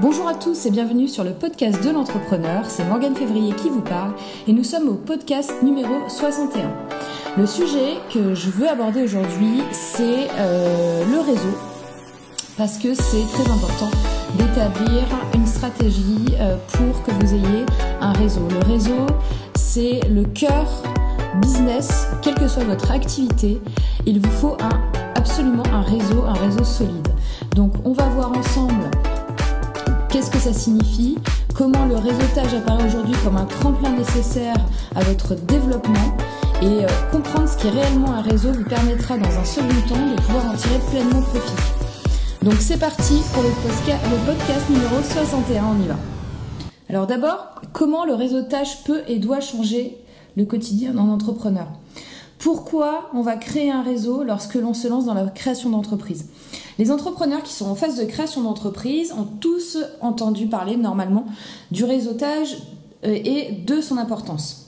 Bonjour à tous et bienvenue sur le podcast de l'entrepreneur. C'est Morgane Février qui vous parle et nous sommes au podcast numéro 61. Le sujet que je veux aborder aujourd'hui, c'est euh, le réseau parce que c'est très important d'établir une stratégie euh, pour que vous ayez un réseau. Le réseau, c'est le cœur business, quelle que soit votre activité. Il vous faut absolument un réseau, un réseau solide. Donc on va voir ensemble qu'est-ce que ça signifie, comment le réseautage apparaît aujourd'hui comme un tremplin nécessaire à votre développement et euh, comprendre ce qui est réellement un réseau vous permettra dans un second temps de pouvoir en tirer pleinement profit. Donc c'est parti pour le podcast, numéro 61, on y va. Alors d'abord, comment le réseautage peut et doit changer le quotidien d'un entrepreneur? Pourquoi on va créer un réseau lorsque l'on se lance dans la création d'entreprise Les entrepreneurs qui sont en phase de création d'entreprise ont tous entendu parler normalement du réseautage euh, et de son importance.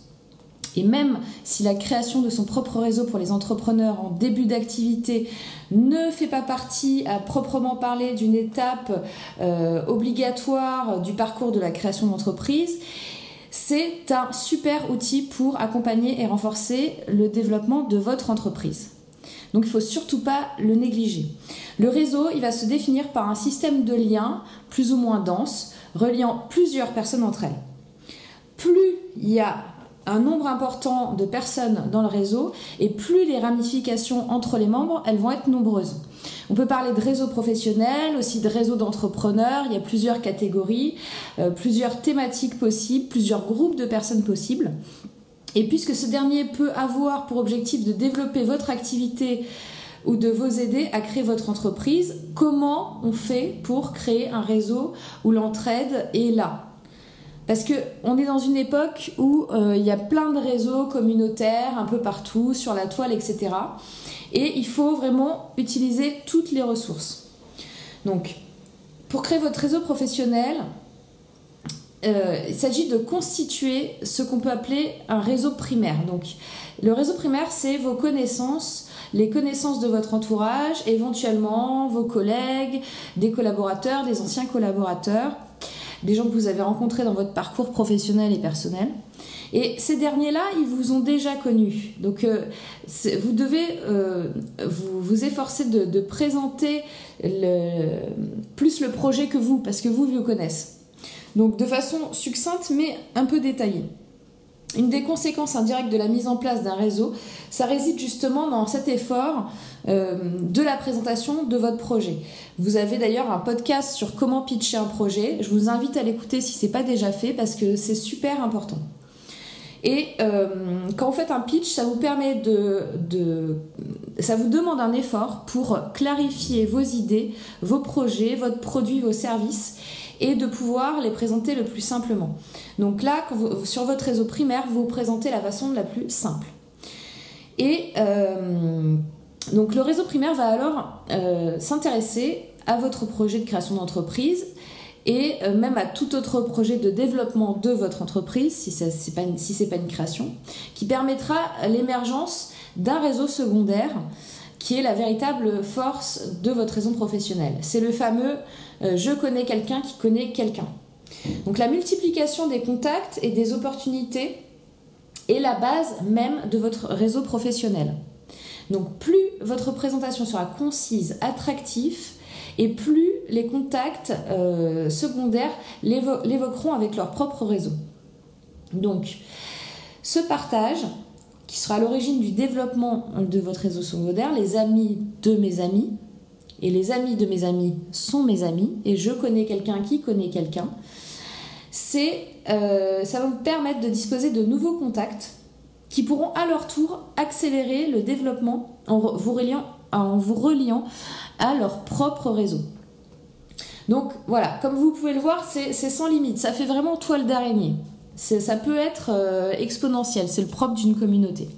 Et même si la création de son propre réseau pour les entrepreneurs en début d'activité ne fait pas partie à proprement parler d'une étape euh, obligatoire du parcours de la création d'entreprise, c'est un super outil pour accompagner et renforcer le développement de votre entreprise. Donc il ne faut surtout pas le négliger. Le réseau, il va se définir par un système de liens plus ou moins dense, reliant plusieurs personnes entre elles. Plus il y a un nombre important de personnes dans le réseau et plus les ramifications entre les membres, elles vont être nombreuses. On peut parler de réseau professionnel, aussi de réseau d'entrepreneurs, il y a plusieurs catégories, euh, plusieurs thématiques possibles, plusieurs groupes de personnes possibles. Et puisque ce dernier peut avoir pour objectif de développer votre activité ou de vous aider à créer votre entreprise, comment on fait pour créer un réseau où l'entraide est là? Parce qu'on est dans une époque où euh, il y a plein de réseaux communautaires un peu partout, sur la toile, etc. Et il faut vraiment utiliser toutes les ressources. Donc, pour créer votre réseau professionnel, euh, il s'agit de constituer ce qu'on peut appeler un réseau primaire. Donc, le réseau primaire, c'est vos connaissances, les connaissances de votre entourage, éventuellement vos collègues, des collaborateurs, des anciens collaborateurs des gens que vous avez rencontrés dans votre parcours professionnel et personnel. Et ces derniers-là, ils vous ont déjà connu. Donc, euh, vous devez euh, vous, efforcer de, présenter plus le projet que vous, parce que vous, vous connaissez. Donc, de façon succincte, mais un peu détaillée. Une des conséquences indirectes de la mise en place d'un réseau, ça réside justement dans cet effort euh, de la présentation de votre projet. Vous avez d'ailleurs un podcast sur comment pitcher un projet. Je vous invite à l'écouter si ce n'est pas déjà fait parce que c'est super important. Et euh, quand vous faites un pitch, ça vous permet de, ça vous demande un effort pour clarifier vos idées, vos projets, votre produit, vos services et de pouvoir les présenter le plus simplement. Donc là, sur votre réseau primaire, vous vous présentez la façon la plus simple. Et euh, donc le réseau primaire va alors euh, s'intéresser à votre projet de création d'entreprise et euh, même à tout autre projet de développement de votre entreprise, si ce n'est pas, une création, qui permettra l'émergence d'un réseau secondaire qui est la véritable force de votre réseau professionnel. C'est le fameux euh, je connais quelqu'un qui connaît quelqu'un. Donc la multiplication des contacts et des opportunités est la base même de votre réseau professionnel. Donc plus votre présentation sera concise, attractive, et plus les contacts euh, secondaires l'évoqueront avec leur propre réseau. Donc ce partage, qui sera à l'origine du développement de votre réseau secondaire, les amis de mes amis, et les amis de mes amis sont mes amis, et je connais quelqu'un qui connaît quelqu'un, euh, ça va vous permettre de disposer de nouveaux contacts qui pourront à leur tour accélérer le développement en vous reliant à leur propre réseau. Donc voilà, comme vous pouvez le voir, c'est sans limite, ça fait vraiment toile d'araignée. Ça peut être euh, exponentiel, c'est le propre d'une communauté.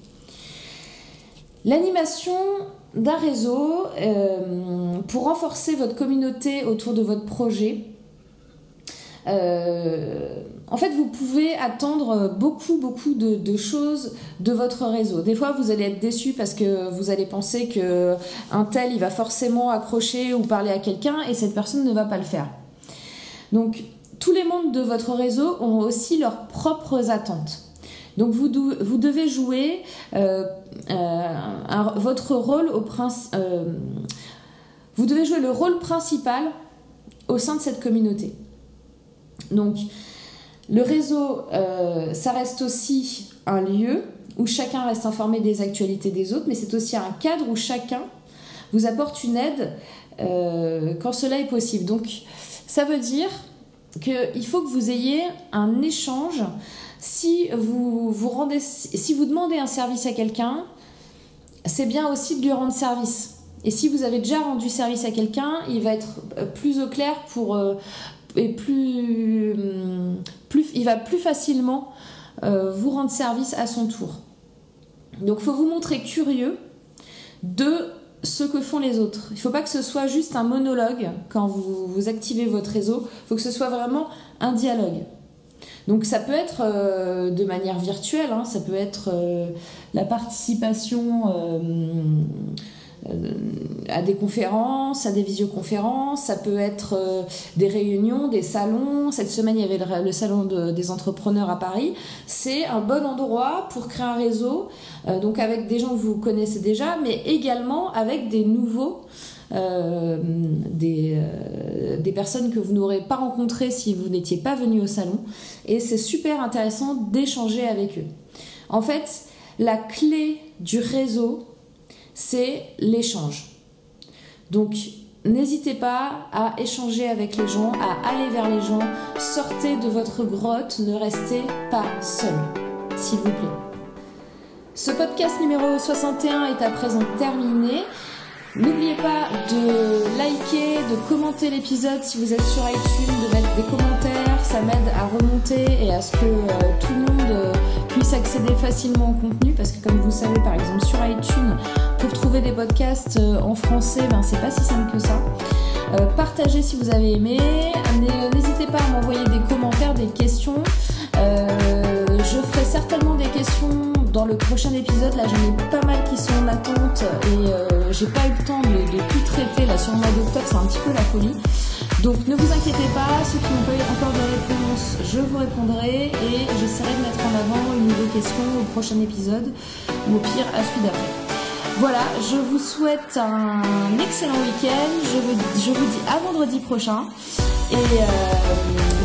L'animation d'un réseau euh, pour renforcer votre communauté autour de votre projet. Euh, en fait, vous pouvez attendre beaucoup, beaucoup de, choses de votre réseau. Des fois, vous allez être déçu parce que vous allez penser que un tel, il va forcément accrocher ou parler à quelqu'un et cette personne ne va pas le faire. Donc, tous les membres de votre réseau ont aussi leurs propres attentes. Donc vous, devez jouer euh, euh, votre rôle au vous devez jouer le rôle principal au sein de cette communauté. Donc le réseau, ça reste aussi un lieu où chacun reste informé des actualités des autres, mais c'est aussi un cadre où chacun vous apporte une aide quand cela est possible. Donc ça veut dire qu'il faut que vous ayez un échange. Si vous, vous rendez, si vous demandez un service à quelqu'un, c'est bien aussi de lui rendre service. Et si vous avez déjà rendu service à quelqu'un, il va être plus au clair pour euh, et plus, il va plus facilement euh, vous rendre service à son tour. Donc, faut vous montrer curieux de ce que font les autres. Il ne faut pas que ce soit juste un monologue quand vous, activez votre réseau, il faut que ce soit vraiment un dialogue. Donc ça peut être euh, de manière virtuelle, hein. ça peut être euh, la participation à des conférences, à des visioconférences, ça peut être euh, des réunions, des salons. Cette semaine, il y avait le, salon des entrepreneurs à Paris. C'est un bon endroit pour créer un réseau, euh, donc avec des gens que vous connaissez déjà, mais également avec des nouveaux. des, personnes que vous n'aurez pas rencontrées si vous n'étiez pas venu au salon. Et c'est super intéressant d'échanger avec eux. En fait, la clé du réseau, c'est l'échange. Donc, n'hésitez pas à échanger avec les gens, à aller vers les gens. Sortez de votre grotte, ne restez pas seul, s'il vous plaît. Ce podcast numéro 61 est à présent terminé. N'oubliez pas de liker, de commenter l'épisode si vous êtes sur iTunes, de mettre des commentaires, ça m'aide à remonter et à ce que euh, tout le monde euh, puisse accéder facilement au contenu parce que comme vous savez par exemple sur iTunes, pour trouver des podcasts euh, en français, ben, c'est pas si simple que ça. partagez si vous avez aimé, n'hésitez pas à m'envoyer des commentaires, des questions. je ferai certainement des questions dans le prochain épisode, là j'en ai pas mal qui sont en attente et euh, j'ai pas eu le temps de, tout traiter là sur le mois d'octobre, c'est un petit peu la folie. Donc ne vous inquiétez pas, ceux qui n'ont pas encore de réponse, je vous répondrai et j'essaierai de mettre en avant une nouvelle question au prochain épisode ou au pire à celui d'après. Voilà, je vous souhaite un excellent week-end. Je vous, je vous dis à vendredi prochain. Et euh,